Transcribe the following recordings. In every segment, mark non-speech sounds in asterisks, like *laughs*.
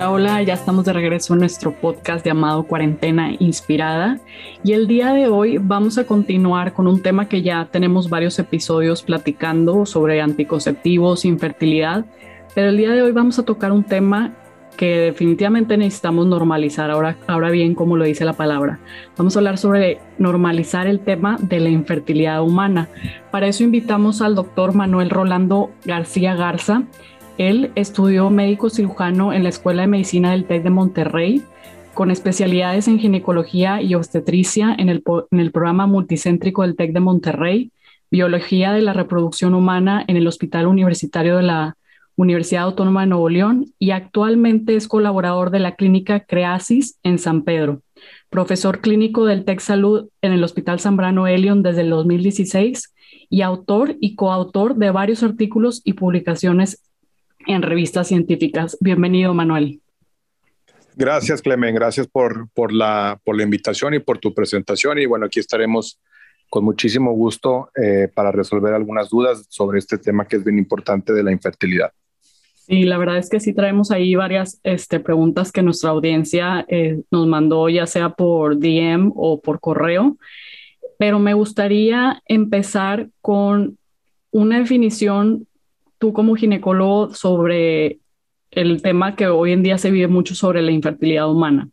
Hola, ya estamos de regreso en nuestro podcast llamado Cuarentena Inspirada y el día de hoy vamos a continuar con un tema que ya tenemos varios episodios platicando sobre anticonceptivos, infertilidad, pero el día de hoy vamos a tocar un tema que definitivamente necesitamos normalizar. Ahora, ahora bien, como lo dice la palabra, vamos a hablar sobre normalizar el tema de la infertilidad humana. Para eso invitamos al doctor Manuel Rolando García Garza. Él estudió médico cirujano en la Escuela de Medicina del TEC de Monterrey, con especialidades en ginecología y obstetricia en el, programa multicéntrico del TEC de Monterrey, biología de la reproducción humana en el Hospital Universitario de la Universidad Autónoma de Nuevo León y actualmente es colaborador de la clínica Creasis en San Pedro, profesor clínico del TEC Salud en el Hospital Zambrano Elion desde el 2016 y autor y coautor de varios artículos y publicaciones en revistas científicas. Bienvenido, Manuel. Gracias, Clemen. Gracias por, por, la, por la invitación y por tu presentación. Y bueno, aquí estaremos con muchísimo gusto eh, para resolver algunas dudas sobre este tema que es bien importante de la infertilidad. Sí, la verdad es que sí traemos ahí varias este, preguntas que nuestra audiencia eh, nos mandó, ya sea por DM o por correo, pero me gustaría empezar con una definición, tú como ginecólogo, sobre el tema que hoy en día se vive mucho sobre la infertilidad humana.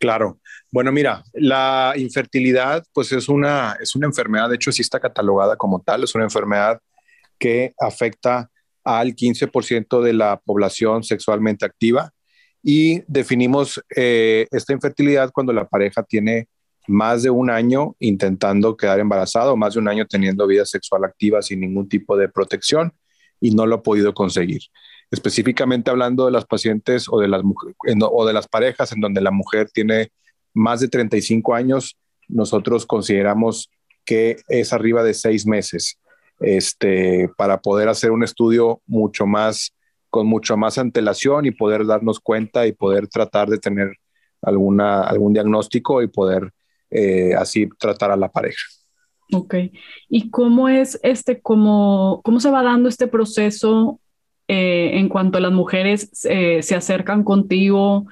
Claro. Bueno, mira, la infertilidad pues es una, es una enfermedad, de hecho sí está catalogada como tal, es una enfermedad que afecta al 15% de la población sexualmente activa y definimos eh, esta infertilidad cuando la pareja tiene más de un año intentando quedar embarazado, más de un año teniendo vida sexual activa sin ningún tipo de protección y no lo ha podido conseguir. Específicamente hablando de las pacientes o de las, o de las parejas en donde la mujer tiene más de 35 años, nosotros consideramos que es arriba de seis meses este, para poder hacer un estudio mucho más, con mucho más antelación y poder darnos cuenta y poder tratar de tener alguna, algún diagnóstico y poder eh, así tratar a la pareja. Ok. ¿Y cómo es este, cómo, cómo se va dando este proceso eh, en cuanto las mujeres eh, se acercan contigo?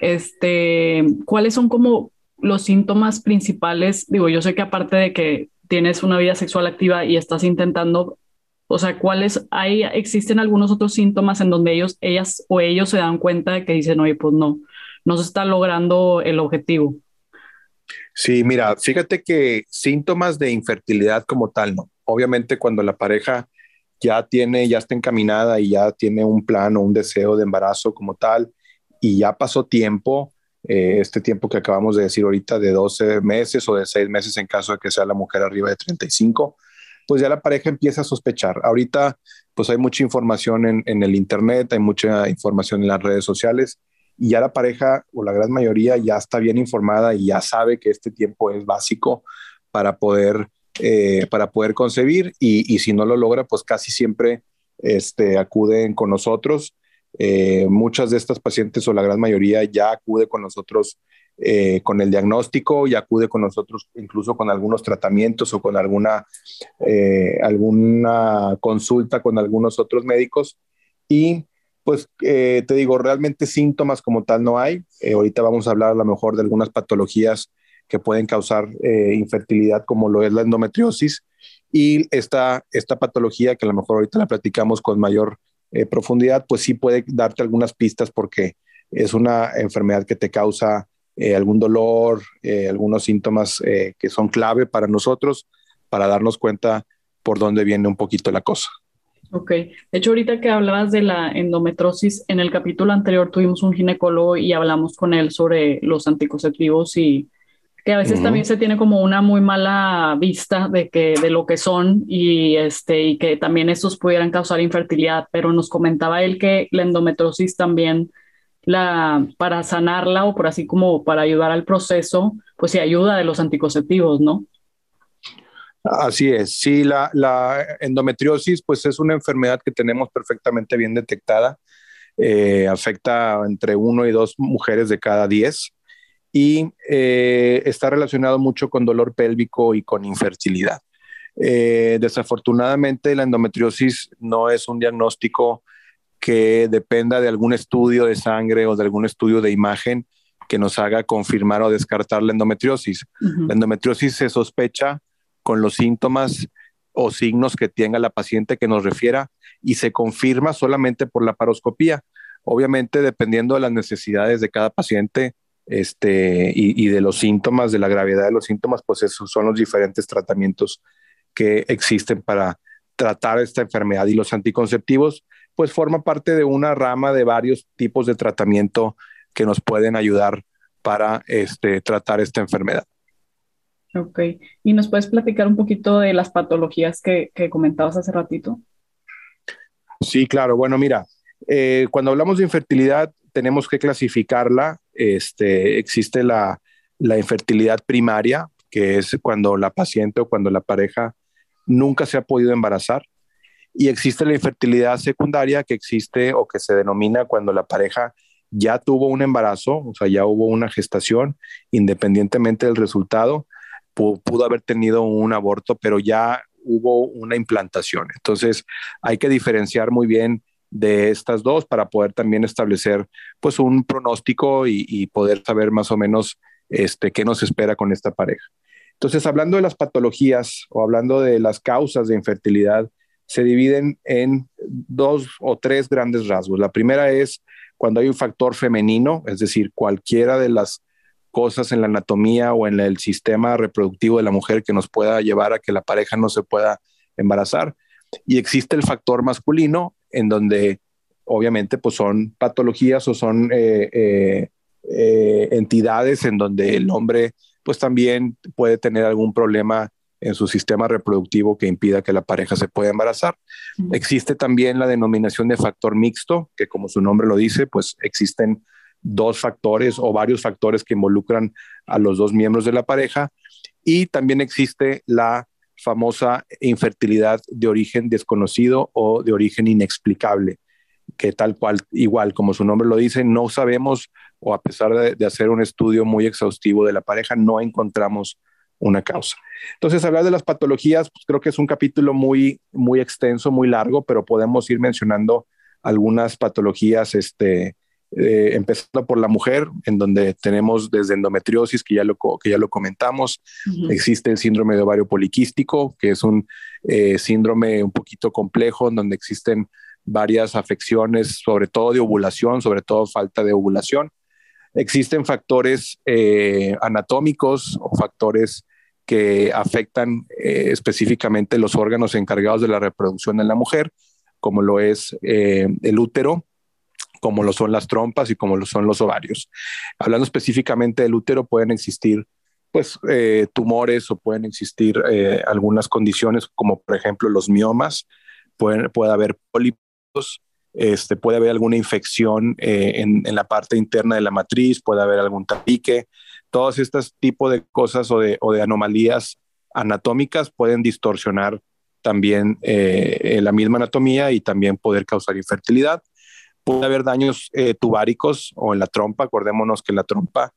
Este, ¿cuáles son como los síntomas principales? Digo, yo sé que aparte de que tienes una vida sexual activa y estás intentando, o sea, ¿cuáles hay, existen algunos otros síntomas en donde ellos, ellas o ellos se dan cuenta de que dicen, oye, pues no, no se está logrando el objetivo? Sí, mira, fíjate que síntomas de infertilidad como tal, no. Obviamente cuando la pareja ya tiene, ya está encaminada y ya tiene un plan o un deseo de embarazo como tal y ya pasó tiempo, eh, este tiempo que acabamos de decir ahorita de 12 meses o de 6 meses en caso de que sea la mujer arriba de 35, pues ya la pareja empieza a sospechar. Ahorita pues hay mucha información en, en el Internet, hay mucha información en las redes sociales y ya la pareja o la gran mayoría ya está bien informada y ya sabe que este tiempo es básico para poder, eh, para poder concebir y, y, si no lo logra, pues casi siempre este, acuden con nosotros eh, muchas de estas pacientes o la gran mayoría ya acude con nosotros eh, con el diagnóstico y acude con nosotros incluso con algunos tratamientos o con alguna, alguna consulta con algunos otros médicos. Y pues te digo, realmente síntomas como tal no hay. ahorita vamos a hablar a lo mejor de algunas patologías que pueden causar infertilidad como lo es la endometriosis y esta, esta patología que a lo mejor ahorita la platicamos con mayor eh, profundidad, pues sí puede darte algunas pistas porque es una enfermedad que te causa eh, algún dolor, eh, algunos síntomas que son clave para nosotros para darnos cuenta por dónde viene un poquito la cosa. Ok, de hecho ahorita que hablabas de la endometrosis, en el capítulo anterior tuvimos un ginecólogo y hablamos con él sobre los anticonceptivos y que a veces también se tiene como una muy mala vista de que de lo que son y este y que también estos pudieran causar infertilidad, pero nos comentaba él que la endometrosis también la para sanarla o por así como para ayudar al proceso, pues se ayuda de los anticonceptivos, ¿no? Así es, sí, la, la endometriosis pues es una enfermedad que tenemos perfectamente bien detectada, eh, afecta entre uno y dos mujeres de cada diez y eh, está relacionado mucho con dolor pélvico y con infertilidad. Eh, desafortunadamente, la endometriosis no es un diagnóstico que dependa de algún estudio de sangre o de algún estudio de imagen que nos haga confirmar o descartar la endometriosis. La endometriosis se sospecha con los síntomas o signos que tenga la paciente que nos refiera y se confirma solamente por la paroscopía. Obviamente, dependiendo de las necesidades de cada paciente este, y, de los síntomas, de la gravedad de los síntomas, pues esos son los diferentes tratamientos que existen para tratar esta enfermedad. Y los anticonceptivos, pues forma parte de una rama de varios tipos de tratamiento que nos pueden ayudar para este, tratar esta enfermedad. Ok. ¿Y nos puedes platicar un poquito de las patologías que, que comentabas hace ratito? Sí, claro. Bueno, mira, eh, cuando hablamos de infertilidad, tenemos que clasificarla. Este, existe la, la infertilidad primaria, que es cuando la paciente o cuando la pareja nunca se ha podido embarazar. Y existe la infertilidad secundaria, que existe o que se denomina cuando la pareja ya tuvo un embarazo, o sea, ya hubo una gestación, independientemente del resultado, pudo haber tenido un aborto, pero ya hubo una implantación. Entonces, hay que diferenciar muy bien de estas dos para poder también establecer pues un pronóstico y, poder saber más o menos este, qué nos espera con esta pareja. Entonces, hablando de las patologías o hablando de las causas de infertilidad, se dividen en dos o tres grandes rasgos. La primera es cuando hay un factor femenino, es decir, cualquiera de las cosas en la anatomía o en el sistema reproductivo de la mujer que nos pueda llevar a que la pareja no se pueda embarazar. Y existe el factor masculino, en donde obviamente pues son patologías o son eh, eh, eh, entidades en donde el hombre pues también puede tener algún problema en su sistema reproductivo que impida que la pareja se pueda embarazar. Existe también la denominación de factor mixto, que como su nombre lo dice, pues existen dos factores o varios factores que involucran a los dos miembros de la pareja. Y también existe la famosa infertilidad de origen desconocido o de origen inexplicable, que tal cual, igual como su nombre lo dice, no sabemos o a pesar de, hacer un estudio muy exhaustivo de la pareja, no encontramos una causa. Entonces, hablar de las patologías, pues creo que es un capítulo muy, muy extenso, muy largo, pero podemos ir mencionando algunas patologías, este, eh, empezando por la mujer, en donde tenemos desde endometriosis, que ya lo, que ya lo comentamos, existe el síndrome de ovario poliquístico, que es un eh, síndrome un poquito complejo, en donde existen varias afecciones, sobre todo de ovulación, sobre todo falta de ovulación. Existen factores eh, anatómicos o factores que afectan eh, específicamente los órganos encargados de la reproducción en la mujer, como lo es el útero, como lo son las trompas y como lo son los ovarios. Hablando específicamente del útero, pueden existir pues eh, tumores o pueden existir algunas condiciones como por ejemplo los miomas, puede haber pólipos, este, puede haber alguna infección en, en, la parte interna de la matriz, puede haber algún tapique, todos estos tipos de cosas o de, anomalías anatómicas pueden distorsionar también eh, eh, la misma anatomía y también poder causar infertilidad. Puede haber daños eh, tubáricos o en la trompa. Acordémonos que la trompa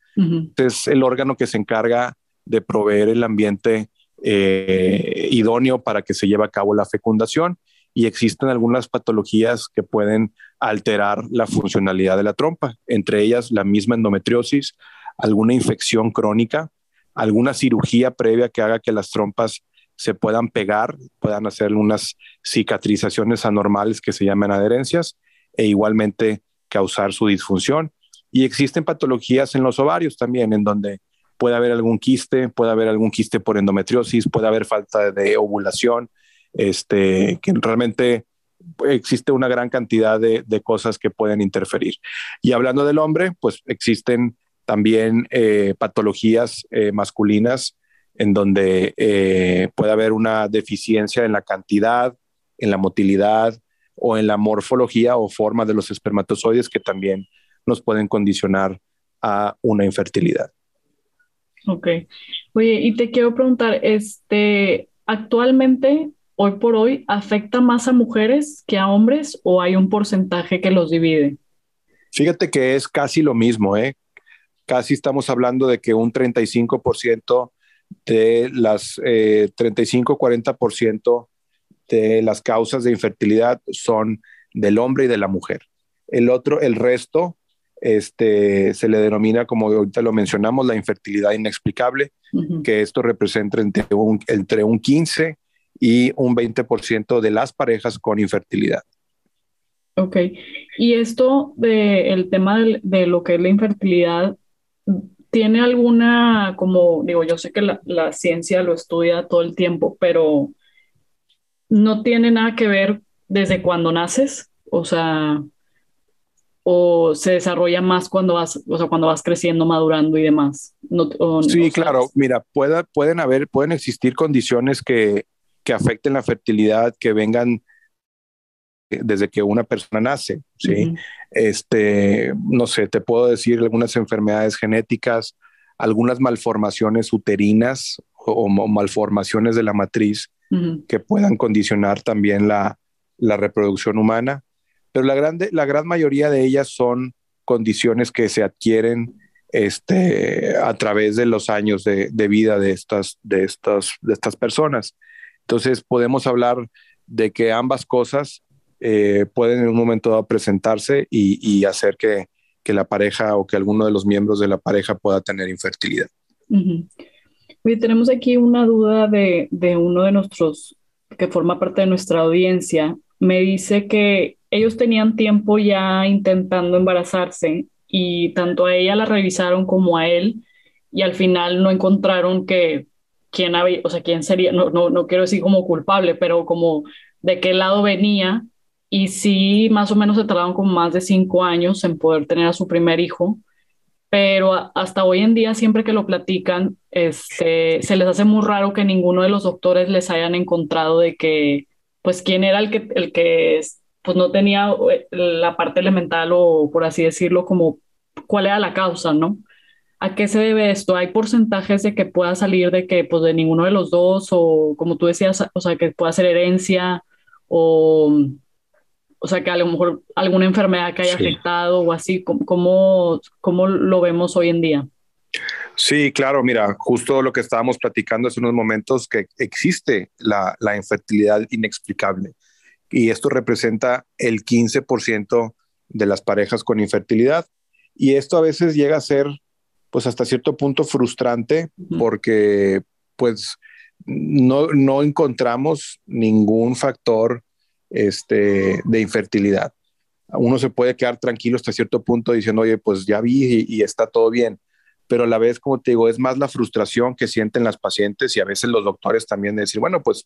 es el órgano que se encarga de proveer el ambiente idóneo para que se lleve a cabo la fecundación y existen algunas patologías que pueden alterar la funcionalidad de la trompa, entre ellas la misma endometriosis, alguna infección crónica, alguna cirugía previa que haga que las trompas se puedan pegar, puedan hacer unas cicatrizaciones anormales que se llaman adherencias e igualmente causar su disfunción. Y existen patologías en los ovarios también, en donde puede haber algún quiste, puede haber algún quiste por endometriosis, puede haber falta de ovulación, este, que realmente existe una gran cantidad de, cosas que pueden interferir. Y hablando del hombre, pues existen también eh, patologías eh, masculinas en donde eh, puede haber una deficiencia en la cantidad, en la motilidad o en la morfología o forma de los espermatozoides que también nos pueden condicionar a una infertilidad. Ok. Oye, y te quiero preguntar, este, actualmente, hoy por hoy, ¿afecta más a mujeres que a hombres o hay un porcentaje que los divide? Fíjate que es casi lo mismo, ¿eh? casi estamos hablando de que un 35% de las 35-40% de las causas de infertilidad son del hombre y de la mujer. El otro, el resto, este, se le denomina, como ahorita lo mencionamos, la infertilidad inexplicable, que esto representa entre un, entre un 15 y un 20% de las parejas con infertilidad. Ok, y esto de el tema de, lo que es la infertilidad, ¿tiene alguna, como digo, yo sé que la, la ciencia lo estudia todo el tiempo, pero no tiene nada que ver desde cuando naces? O sea, o se desarrolla más cuando vas, o sea, cuando vas creciendo, madurando y demás. sí, claro. Mira, pueden haber, pueden existir condiciones que, que afecten la fertilidad, que vengan desde que una persona nace, ¿sí? Este, no sé, te puedo decir algunas enfermedades genéticas, algunas malformaciones uterinas o, malformaciones de la matriz que puedan condicionar también la, la reproducción humana pero la, grande, la gran mayoría de ellas son condiciones que se adquieren este, a través de los años de, vida de estas, de, estas, de estas personas. Entonces podemos hablar de que ambas cosas eh, pueden en un momento dado presentarse y, hacer que, la pareja o que alguno de los miembros de la pareja pueda tener infertilidad. Tenemos aquí una duda de, de uno de nuestros, que forma parte de nuestra audiencia. Me dice que ellos tenían tiempo ya intentando embarazarse y tanto a ella la revisaron como a él y al final no encontraron que quién había, o sea, quién sería, no, no, no quiero decir como culpable, pero como de qué lado venía y sí, más o menos se tardaron como más de cinco años en poder tener a su primer hijo, pero hasta hoy en día siempre que lo platican, este, se les hace muy raro que ninguno de los doctores les hayan encontrado de que, pues, quién era el que, el que pues no tenía eh, la parte elemental o por así decirlo como cuál era la causa, ¿no? ¿A qué se debe esto? ¿Hay porcentajes de que pueda salir de que pues de ninguno de los dos o como tú decías, o sea, que pueda ser herencia o o sea, que a lo mejor alguna enfermedad que haya afectado o así, ¿cómo, ¿cómo lo vemos hoy en día? Sí, claro, mira, justo lo que estábamos platicando hace unos momentos, que existe la, la infertilidad inexplicable y esto representa el 15% de las parejas con infertilidad. Y esto a veces llega a ser, pues hasta cierto punto frustrante porque pues no, no encontramos ningún factor este, de infertilidad. Uno se puede quedar tranquilo hasta cierto punto diciendo, oye, pues ya vi y, está todo bien pero a la vez, como te digo, es más la frustración que sienten las pacientes y a veces los doctores también de decir, bueno, pues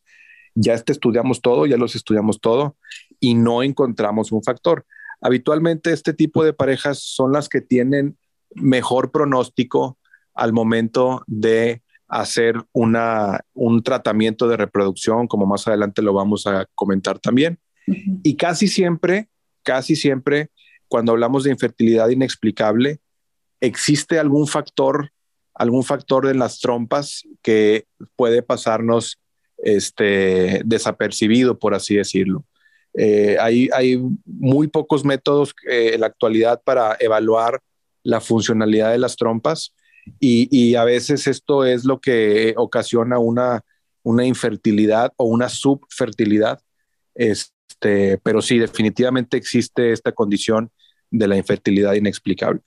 ya estudiamos todo, ya los estudiamos todo y no encontramos un factor. Habitualmente este tipo de parejas son las que tienen mejor pronóstico al momento de hacer una, un tratamiento de reproducción, como más adelante lo vamos a comentar también. Y casi siempre, casi siempre, cuando hablamos de infertilidad inexplicable, existe algún factor, algún factor en las trompas que puede pasarnos este, desapercibido, por así decirlo. Eh, hay, hay, muy pocos métodos eh, en la actualidad para evaluar la funcionalidad de las trompas y, a veces esto es lo que ocasiona una, una infertilidad o una subfertilidad. Este, pero sí, definitivamente existe esta condición de la infertilidad inexplicable.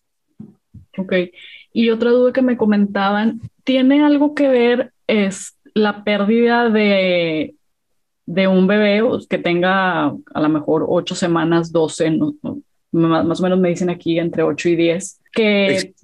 Ok. Y otra duda que me comentaban, ¿tiene algo que ver es la pérdida de, de un bebé que tenga a lo mejor ocho semanas, doce, más, o menos me dicen aquí entre ocho y diez, que,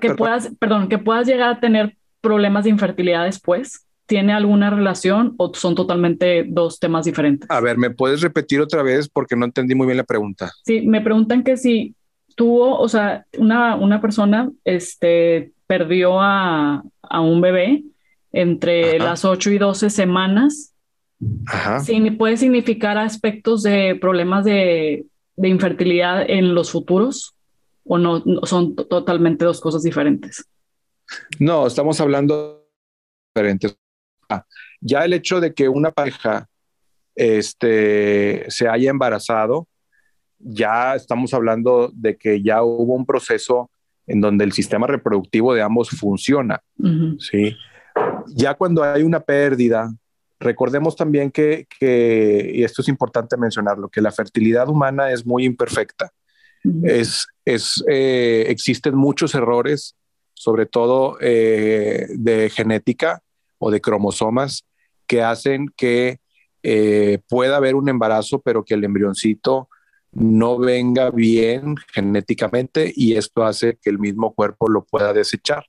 que, puedas, perdón, que puedas llegar a tener problemas de infertilidad después. ¿Tiene alguna relación o son totalmente dos temas diferentes? A ver, ¿me puedes repetir otra vez porque no entendí muy bien la pregunta? Sí, me preguntan que si tuvo, o sea, una, una persona este, perdió a, a un bebé entre las 8 y 12 semanas. Sí, puede significar aspectos de problemas de, infertilidad en los futuros o no, son totalmente dos cosas diferentes. No, estamos hablando diferentes. Ah, ya el hecho de que una pareja este, se haya embarazado, ya estamos hablando de que ya hubo un proceso en donde el sistema reproductivo de ambos funciona, ¿sí? Ya cuando hay una pérdida Recordemos también que, y esto es importante mencionarlo, que la fertilidad humana es muy imperfecta. es, es, eh, existen muchos errores, sobre todo eh, de genética o de cromosomas, que hacen que eh, pueda haber un embarazo, pero que el embrioncito no venga bien genéticamente y esto hace que el mismo cuerpo lo pueda desechar.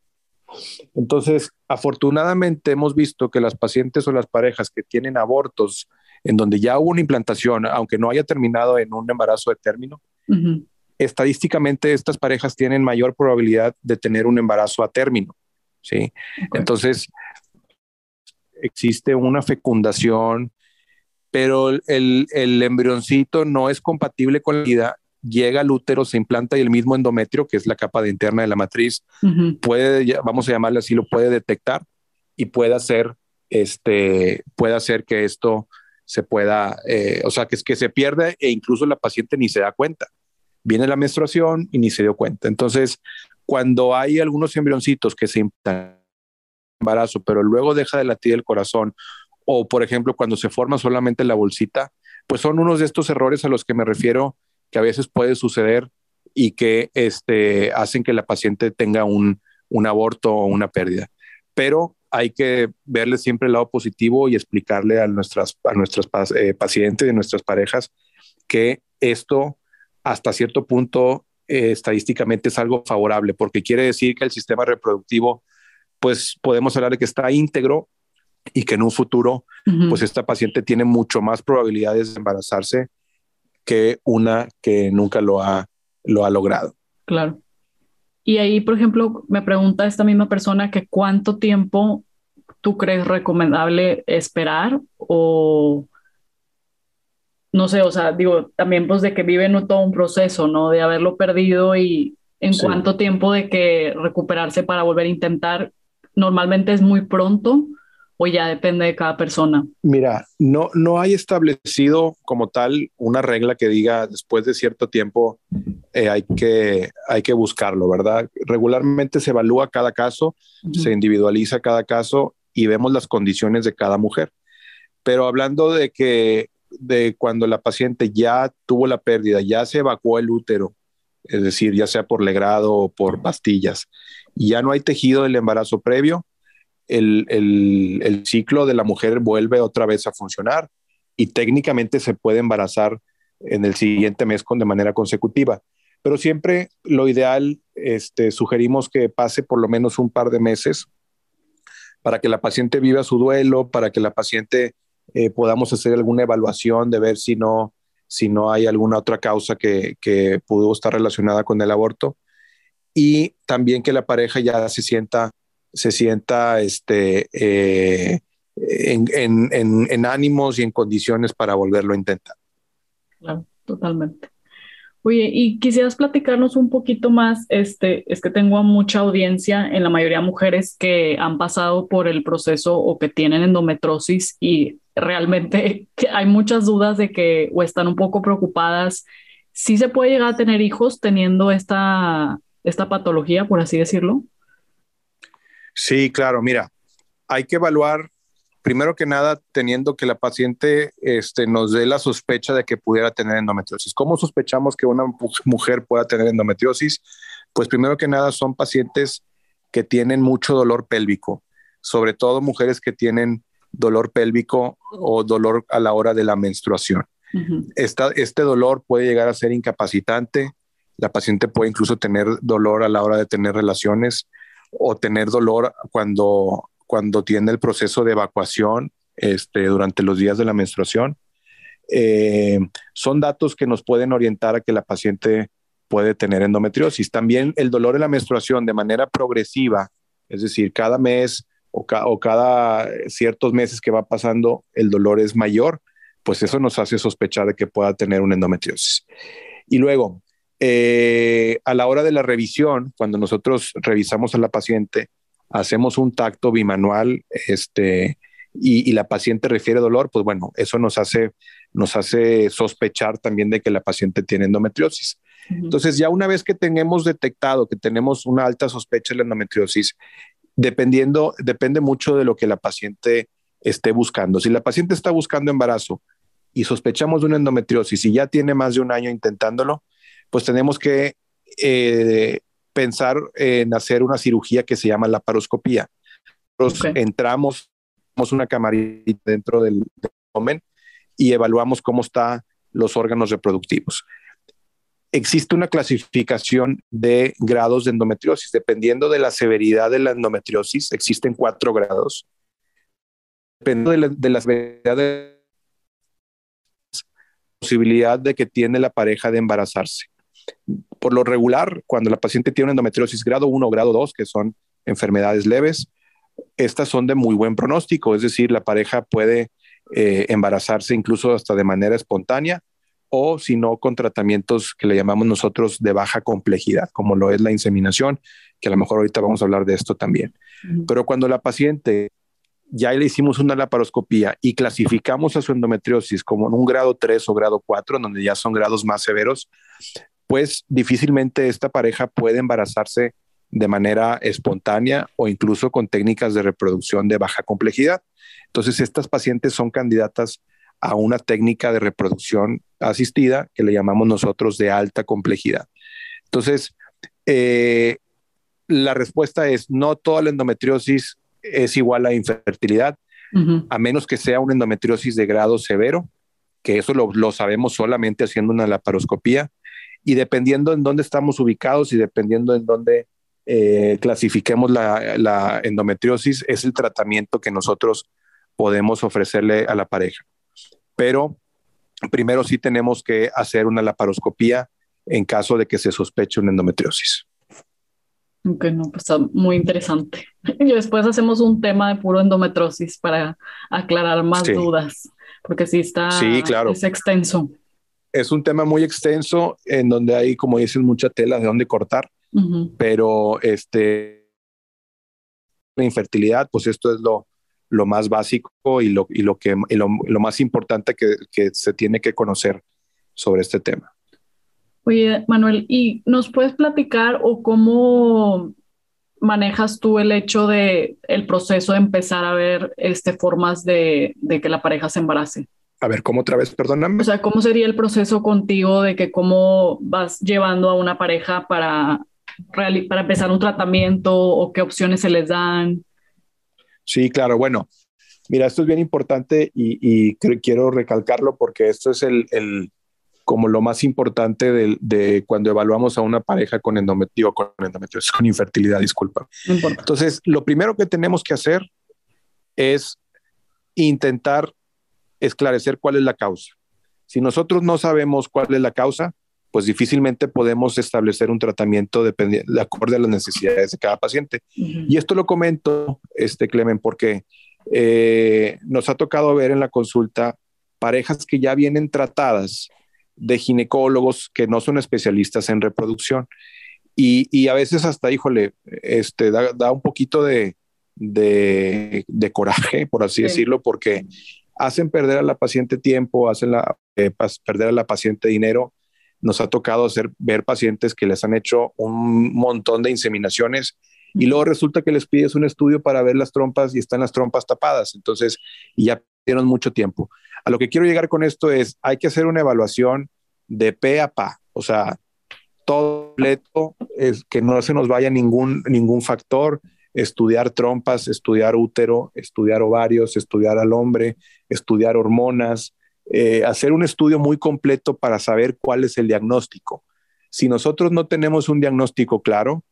Entonces, afortunadamente hemos visto que las pacientes o las parejas que tienen abortos en donde ya hubo una implantación, aunque no haya terminado en un embarazo de término, estadísticamente estas parejas tienen mayor probabilidad de tener un embarazo a término. ¿sí? Entonces, existe una fecundación, pero el, el, embrioncito no es compatible con la vida, llega al útero, se implanta y el mismo endometrio, que es la capa de interna de la matriz, puede, vamos a llamarle así, lo puede detectar y puede hacer, este, puede hacer que esto se pueda, eh, o sea, que, que se pierda e incluso la paciente ni se da cuenta. Viene la menstruación y ni se dio cuenta. Entonces, cuando hay algunos embrioncitos que se implantan embarazo, pero luego deja de latir el corazón, o por ejemplo, cuando se forma solamente la bolsita, pues son unos de estos errores a los que me refiero que a veces puede suceder y que este, hacen que la paciente tenga un, un aborto o una pérdida. Pero hay que verle siempre el lado positivo y explicarle a nuestras, a nuestras eh, pacientes y nuestras parejas que esto hasta cierto punto eh, estadísticamente es algo favorable, porque quiere decir que el sistema reproductivo, pues podemos hablar de que está íntegro y que en un futuro, pues esta paciente tiene mucho más probabilidades de embarazarse que una que nunca lo ha, lo ha logrado. Claro. Y ahí, por ejemplo, me pregunta esta misma persona que cuánto tiempo tú crees recomendable esperar o no sé, o sea, digo, también pues de que viven todo un proceso, ¿no? De haberlo perdido y en cuánto tiempo de que recuperarse para volver a intentar, normalmente es muy pronto o ya depende de cada persona? Mira, no, no hay establecido como tal una regla que diga después de cierto tiempo eh, hay, que, hay que buscarlo, ¿verdad? Regularmente se evalúa cada caso, se individualiza cada caso y vemos las condiciones de cada mujer. Pero hablando de que de cuando la paciente ya tuvo la pérdida, ya se evacuó el útero, es decir, ya sea por legrado o por pastillas, y ya no hay tejido del embarazo previo, el, el, ciclo de la mujer vuelve otra vez a funcionar y técnicamente se puede embarazar en el siguiente mes con de manera consecutiva. Pero siempre lo ideal, este, sugerimos que pase por lo menos un par de meses para que la paciente viva su duelo, para que la paciente eh, podamos hacer alguna evaluación de ver si no, si no hay alguna otra causa que, que pudo estar relacionada con el aborto y también que la pareja ya se sienta, se sienta este, eh, en, en, en, ánimos y en condiciones para volverlo a intentar. Claro, totalmente. Oye, y quisieras platicarnos un poquito más, este, es que tengo mucha audiencia, en la mayoría mujeres que han pasado por el proceso o que tienen endometrosis y realmente *laughs* hay muchas dudas de que o están un poco preocupadas. ¿Sí se puede llegar a tener hijos teniendo esta, esta patología, por así decirlo? Sí, claro, mira, hay que evaluar, primero que nada, teniendo que la paciente este, nos dé la sospecha de que pudiera tener endometriosis. ¿Cómo sospechamos que una mujer pueda tener endometriosis? Pues primero que nada son pacientes que tienen mucho dolor pélvico, sobre todo mujeres que tienen dolor pélvico o dolor a la hora de la menstruación. este dolor puede llegar a ser incapacitante. La paciente puede incluso tener dolor a la hora de tener relaciones o tener dolor cuando, cuando tiene el proceso de evacuación este, durante los días de la menstruación. Eh, son datos que nos pueden orientar a que la paciente puede tener endometriosis. También el dolor en la menstruación de manera progresiva, es decir, cada mes o, cada ciertos meses que va pasando el dolor es mayor, pues eso nos hace sospechar de que pueda tener una endometriosis. Y luego, eh, a la hora de la revisión, cuando nosotros revisamos a la paciente, hacemos un tacto bimanual este, y, la paciente refiere dolor, pues bueno, eso nos hace, nos hace sospechar también de que la paciente tiene endometriosis. Entonces, ya una vez que tenemos detectado que tenemos una alta sospecha de la endometriosis dependiendo, depende mucho de lo que la paciente esté buscando. Si la paciente está buscando embarazo y sospechamos de una endometriosis y ya tiene más de un año intentándolo, pues tenemos que eh, pensar en hacer una cirugía que se llama la paroscopía. Entramos, una camarita dentro del, del y evaluamos cómo están los órganos reproductivos. Existe una clasificación de grados de endometriosis. Dependiendo de la severidad de la endometriosis, existen cuatro grados. Dependiendo de la, de la severidad de posibilidad de que tiene la pareja de embarazarse. Por lo regular, cuando la paciente tiene una endometriosis grado 1 o grado 2, que son enfermedades leves, estas son de muy buen pronóstico, es decir, la pareja puede eh, embarazarse incluso hasta de manera espontánea o si no con tratamientos que le llamamos nosotros de baja complejidad, como lo es la inseminación, que a lo mejor ahorita vamos a hablar de esto también. Pero cuando la paciente ya le hicimos una laparoscopía y clasificamos a su endometriosis como en un grado 3 o grado 4, donde ya son grados más severos, pues difícilmente esta pareja puede embarazarse de manera espontánea o incluso con técnicas de reproducción de baja complejidad. Entonces, estas pacientes son candidatas a una técnica de reproducción asistida que le llamamos nosotros de alta complejidad. Entonces, eh, la respuesta es no toda la endometriosis es igual a infertilidad, a menos que sea una endometriosis de grado severo, que eso lo, lo, sabemos solamente haciendo una laparoscopía, y dependiendo en dónde estamos ubicados y dependiendo en dónde eh, clasifiquemos la, endometriosis, es el tratamiento que nosotros podemos ofrecerle a la pareja. Pero primero sí tenemos que hacer una laparoscopía en caso de que se sospeche una endometriosis. Ok, no, pues está muy interesante. *laughs* Y después hacemos un tema de puro endometriosis para aclarar más dudas, porque sí está, sí, claro. es extenso. Es un tema muy extenso en donde hay, como dicen, mucha tela de dónde cortar pero este, la infertilidad, pues esto es lo, lo más básico y lo, y lo, que, lo, más importante que, que, se tiene que conocer sobre este tema. Oye, Manuel, ¿y nos puedes platicar o cómo manejas tú el hecho de el proceso de empezar a ver este, formas de, de que la pareja se embarace? A ver, ¿cómo otra vez? Perdóname. O sea, ¿cómo sería el proceso contigo de que cómo vas llevando a una pareja para para empezar un tratamiento o qué opciones se les dan? Sí, claro. Bueno, mira, esto es bien importante y, quiero recalcarlo porque esto es el, el como lo más importante de, de, cuando evaluamos a una pareja con endometrio, con endometriosis, con infertilidad, disculpa. Entonces, lo primero que tenemos que hacer es intentar esclarecer cuál es la causa. Si nosotros no sabemos cuál es la causa, pues difícilmente podemos establecer un tratamiento de, de acuerdo a las necesidades de cada paciente. Y esto lo comento, este Clemen, porque eh, nos ha tocado ver en la consulta parejas que ya vienen tratadas de ginecólogos que no son especialistas en reproducción. Y, a veces hasta, híjole, este, da, un poquito de, de, coraje, por así decirlo, porque hacen perder a la paciente tiempo, hacen eh, perder a la paciente dinero nos ha tocado hacer, ver pacientes que les han hecho un montón de inseminaciones y luego resulta que les pides un estudio para ver las trompas y están las trompas tapadas. Entonces, y ya perdieron mucho tiempo. A lo que quiero llegar con esto es, hay que hacer una evaluación de pe a pa, o sea, todo completo, es que no se nos vaya ningún, ningún factor, estudiar trompas, estudiar útero, estudiar ovarios, estudiar al hombre, estudiar hormonas, eh, hacer un estudio muy completo para saber cuál es el diagnóstico. Si nosotros no tenemos un diagnóstico claro,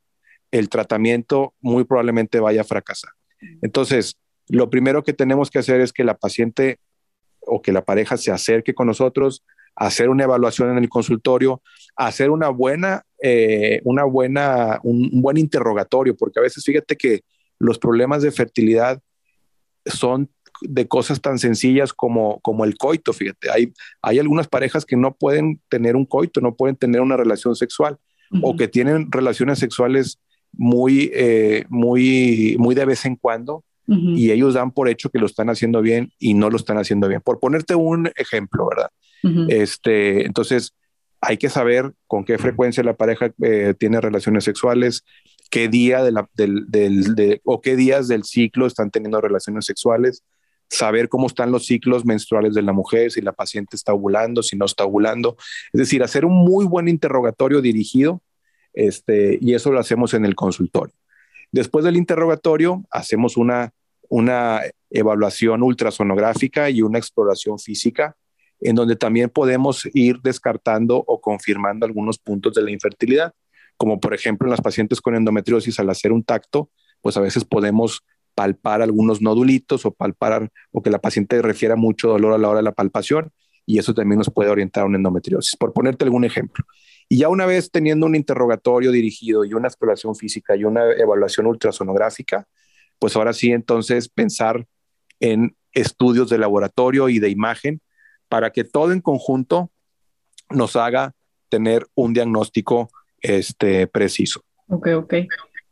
el tratamiento muy probablemente vaya a fracasar. Entonces, lo primero que tenemos que hacer es que la paciente o que la pareja se acerque con nosotros, hacer una evaluación en el consultorio, hacer una buena, eh, una buena, un, un, buen interrogatorio, porque a veces fíjate que los problemas de fertilidad son de cosas tan sencillas como, como el coito, fíjate, hay, hay algunas parejas que no pueden tener un coito, no pueden tener una relación sexual o que tienen relaciones sexuales muy, eh, muy, muy de vez en cuando y ellos dan por hecho que lo están haciendo bien y no lo están haciendo bien. Por ponerte un ejemplo, ¿verdad? Este, entonces, hay que saber con qué frecuencia la pareja eh, tiene relaciones sexuales, qué día de la, del, del, de, o qué días del ciclo están teniendo relaciones sexuales, saber cómo están los ciclos menstruales de la mujer, si la paciente está ovulando, si no está ovulando. Es decir, hacer un muy buen interrogatorio dirigido, este, y eso lo hacemos en el consultorio. Después del interrogatorio, hacemos una, una evaluación ultrasonográfica y una exploración física, en donde también podemos ir descartando o confirmando algunos puntos de la infertilidad, como por ejemplo en las pacientes con endometriosis, al hacer un tacto, pues a veces podemos palpar algunos nodulitos o palpar o que la paciente refiera mucho dolor a la hora de la palpación y eso también nos puede orientar a una endometriosis, por ponerte algún ejemplo. Y ya una vez teniendo un interrogatorio dirigido y una exploración física y una evaluación ultrasonográfica, pues ahora sí entonces pensar en estudios de laboratorio y de imagen para que todo en conjunto nos haga tener un diagnóstico este, preciso. Ok, ok.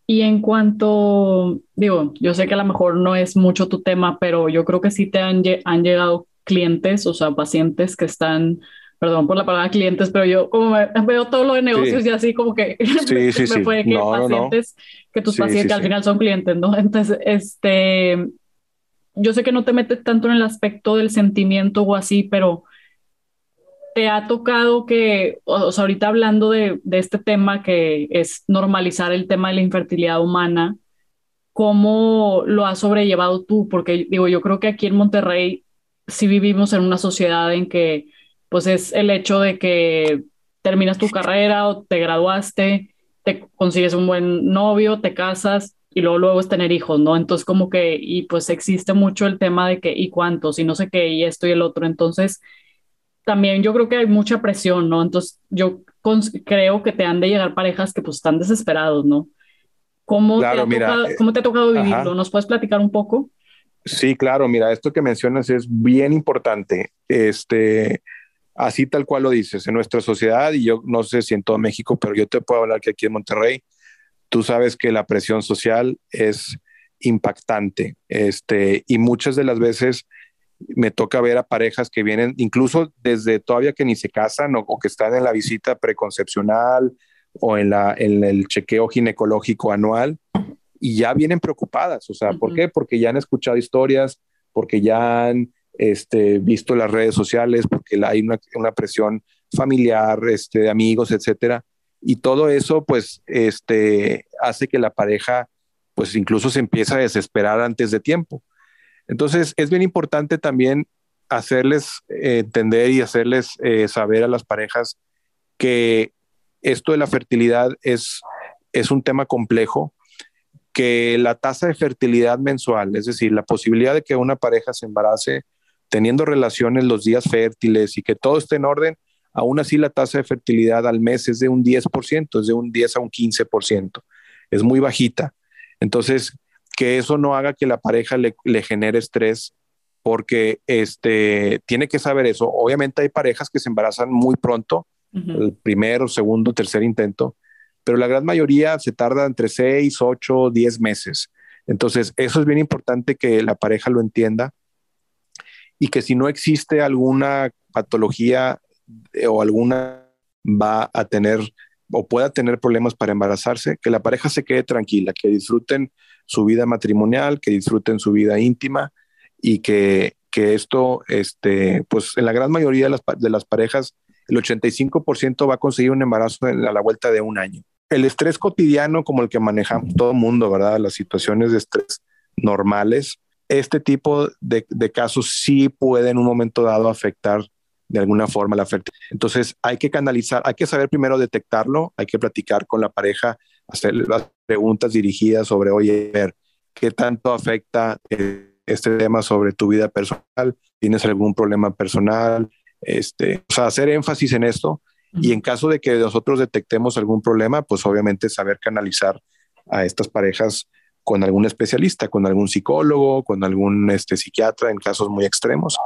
Y en cuanto, digo, yo sé que a lo mejor no es mucho tu tema, pero yo creo que sí te han, han llegado clientes, o sea, pacientes que están, perdón por la palabra clientes, pero yo como veo todo lo de negocios y así como que *laughs* sí, sí, me puede que pacientes, que tus pacientes al final son clientes, ¿no? *laughs* Entonces, este, yo sé que no te metes tanto en el aspecto del sentimiento o así, pero te ha tocado que, o sea, ahorita hablando de, de, este tema que es normalizar el tema de la infertilidad humana, ¿cómo lo has sobrellevado tú? Porque digo, yo creo que aquí en Monterrey sí vivimos en una sociedad en que, pues es el hecho de que terminas tu carrera o te graduaste, te consigues un buen novio, te casas y luego luego es tener hijos, ¿no? Entonces como que, y pues existe mucho el tema de que, ¿y cuántos? Y no sé qué, y esto y el otro. Entonces, también yo creo que hay mucha presión, ¿no? Entonces yo creo que te han de llegar parejas que pues están desesperados, ¿no? ¿Cómo, te, ha tocado, eh, ¿cómo te ha tocado vivirlo? ¿Nos puedes platicar un poco? Sí, claro, mira, esto que mencionas es bien importante. Este, así tal cual lo dices, en nuestra sociedad, y yo no sé si en todo México, pero yo te puedo hablar que aquí en Monterrey, tú sabes que la presión social es impactante, este, y muchas de las veces me toca ver a parejas que vienen incluso desde todavía que ni se casan o, que están en la visita preconcepcional o en, la, en el chequeo ginecológico anual y ya vienen preocupadas. O sea, ¿por qué? Porque ya han escuchado historias, porque ya han este, visto las redes sociales, porque hay una, una presión familiar, este, de amigos, etcétera. Y todo eso, pues, este, hace que la pareja, pues, incluso se empiece a desesperar antes de tiempo. Entonces, es bien importante también hacerles eh, entender y hacerles eh, saber a las parejas que esto de la fertilidad es, es un tema complejo, que la tasa de fertilidad mensual, es decir, la posibilidad de que una pareja se embarace teniendo relaciones los días fértiles y que todo esté en orden, aún así la tasa de fertilidad al mes es de un 10%, es de un 10 a un 15%, es muy bajita. Entonces, que eso no haga que la pareja le, genere estrés porque este, tiene que saber eso. Obviamente hay parejas que se embarazan muy pronto, el primero, segundo, tercer intento, pero la gran mayoría se tarda entre 6, 8, 10 meses. Entonces, eso es bien importante que la pareja lo entienda y que si no existe alguna patología o alguna va a tener o pueda tener problemas para embarazarse, que la pareja se quede tranquila, que disfruten su vida matrimonial, que disfruten su vida íntima y que, que esto, este, pues en la gran mayoría de las, de las parejas, el 85% va a conseguir un embarazo a la vuelta de un año. El estrés cotidiano, como el que manejamos todo el mundo, ¿verdad? Las situaciones de estrés normales, este tipo de, de casos sí pueden en un momento dado afectar de alguna forma la fertilidad. Entonces hay que canalizar, hay que saber primero detectarlo, hay que platicar con la pareja, hacer las preguntas dirigidas sobre, oye, ver, ¿qué tanto afecta eh, este tema sobre tu vida personal? ¿Tienes algún problema personal? Este, o sea, hacer énfasis en esto y en caso de que nosotros detectemos algún problema, pues obviamente saber canalizar a estas parejas con algún especialista, con algún psicólogo, con algún este, psiquiatra en casos muy extremos.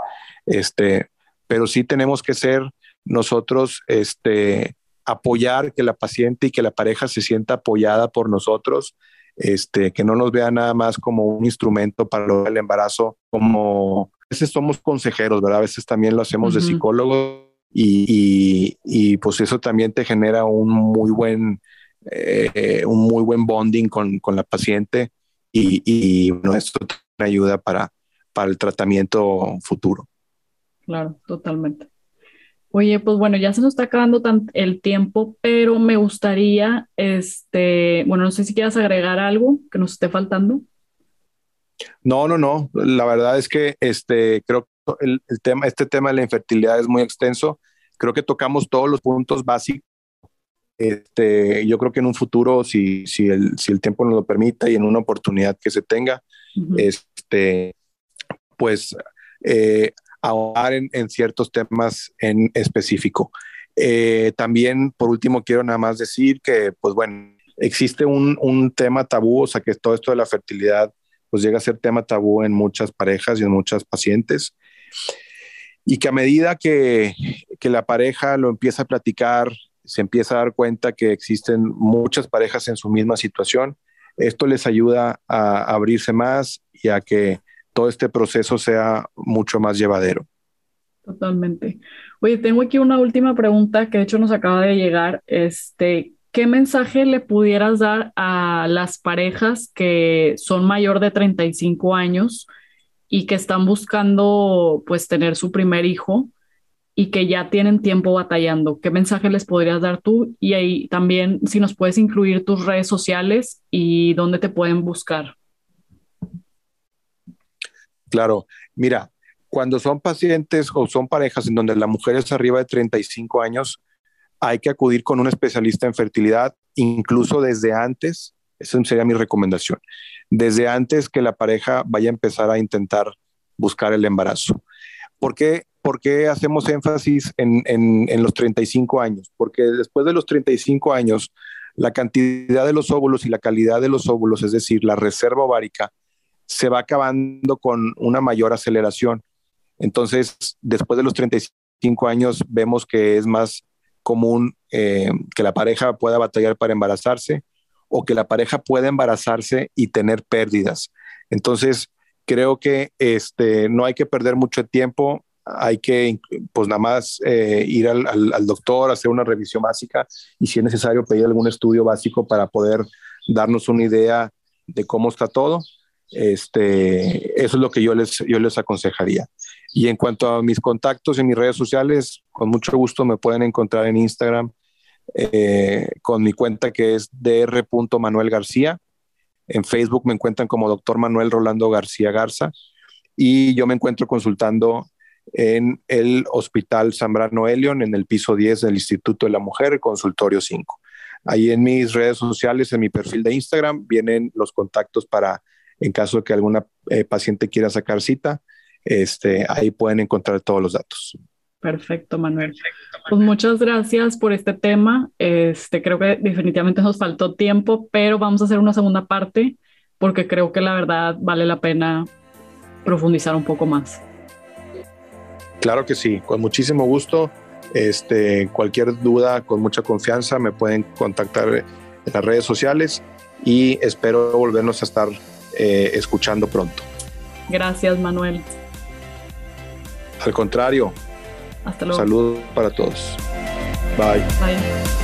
Este, pero sí tenemos que ser nosotros este, apoyar que la paciente y que la pareja se sienta apoyada por nosotros, este, que no nos vea nada más como un instrumento para lograr el embarazo, como a veces somos consejeros, ¿verdad? A veces también lo hacemos de psicólogo y, y, pues eso también te genera un muy buen, eh, un muy buen bonding con, con la paciente y, y bueno, esto te ayuda para, para el tratamiento futuro. Claro, totalmente. Oye, pues bueno, ya se nos está acabando el tiempo, pero me gustaría, este, bueno, no sé si quieras agregar algo que nos esté faltando. No, no, no. La verdad es que este, creo que el, tema, este tema de la infertilidad es muy extenso. Creo que tocamos todos los puntos básicos. Este, yo creo que en un futuro, si, si, el, si el tiempo nos lo permita y en una oportunidad que se tenga, este, pues eh, ahondar en, ciertos temas en específico. Eh, también, por último, quiero nada más decir que, pues bueno, existe un, un tema tabú, o sea, que todo esto de la fertilidad pues llega a ser tema tabú en muchas parejas y en muchas pacientes. Y que a medida que, que la pareja lo empieza a platicar, se empieza a dar cuenta que existen muchas parejas en su misma situación, esto les ayuda a abrirse más y a que todo este proceso sea mucho más llevadero. Totalmente. Oye, tengo aquí una última pregunta que de hecho nos acaba de llegar. Este, ¿qué mensaje le pudieras dar a las parejas que son mayor de 35 años y que están buscando pues tener su primer hijo y que ya tienen tiempo batallando? ¿Qué mensaje les podrías dar tú? Y ahí también si nos puedes incluir tus redes sociales y dónde te pueden buscar. Claro, mira, cuando son pacientes o son parejas en donde la mujer es arriba de 35 años, hay que acudir con un especialista en fertilidad, incluso desde antes, esa sería mi recomendación, desde antes que la pareja vaya a empezar a intentar buscar el embarazo. ¿Por qué, hacemos énfasis en, en, los 35 años? Porque después de los 35 años, la cantidad de los óvulos y la calidad de los óvulos, es decir, la reserva ovárica, se va acabando con una mayor aceleración. Entonces, después de los 35 años, vemos que es más común eh, que la pareja pueda batallar para embarazarse o que la pareja pueda embarazarse y tener pérdidas. Entonces, creo que este, no hay que perder mucho tiempo, hay que, pues nada más eh, ir al, al, doctor, hacer una revisión básica y si es necesario pedir algún estudio básico para poder darnos una idea de cómo está todo. Este, eso es lo que yo les, yo les aconsejaría. Y en cuanto a mis contactos en mis redes sociales, con mucho gusto me pueden encontrar en Instagram eh, con mi cuenta que es dr.manuel García. En Facebook me encuentran como doctor Manuel Rolando García Garza y yo me encuentro consultando en el Hospital Zambrano Elion, en el piso 10 del Instituto de la Mujer, consultorio 5. Ahí en mis redes sociales, en mi perfil de Instagram, vienen los contactos para, en caso de que alguna eh, paciente quiera sacar cita, este, ahí pueden encontrar todos los datos. Perfecto, Manuel. Pues muchas gracias por este tema. Este, creo que definitivamente nos faltó tiempo, pero vamos a hacer una segunda parte porque creo que la verdad vale la pena profundizar un poco más. Claro que sí, con muchísimo gusto. Este, cualquier duda, con mucha confianza, me pueden contactar en las redes sociales y espero volvernos a estar eh, escuchando pronto. Gracias, Manuel. Al contrario. Hasta luego. Saludos para todos. Bye. Bye.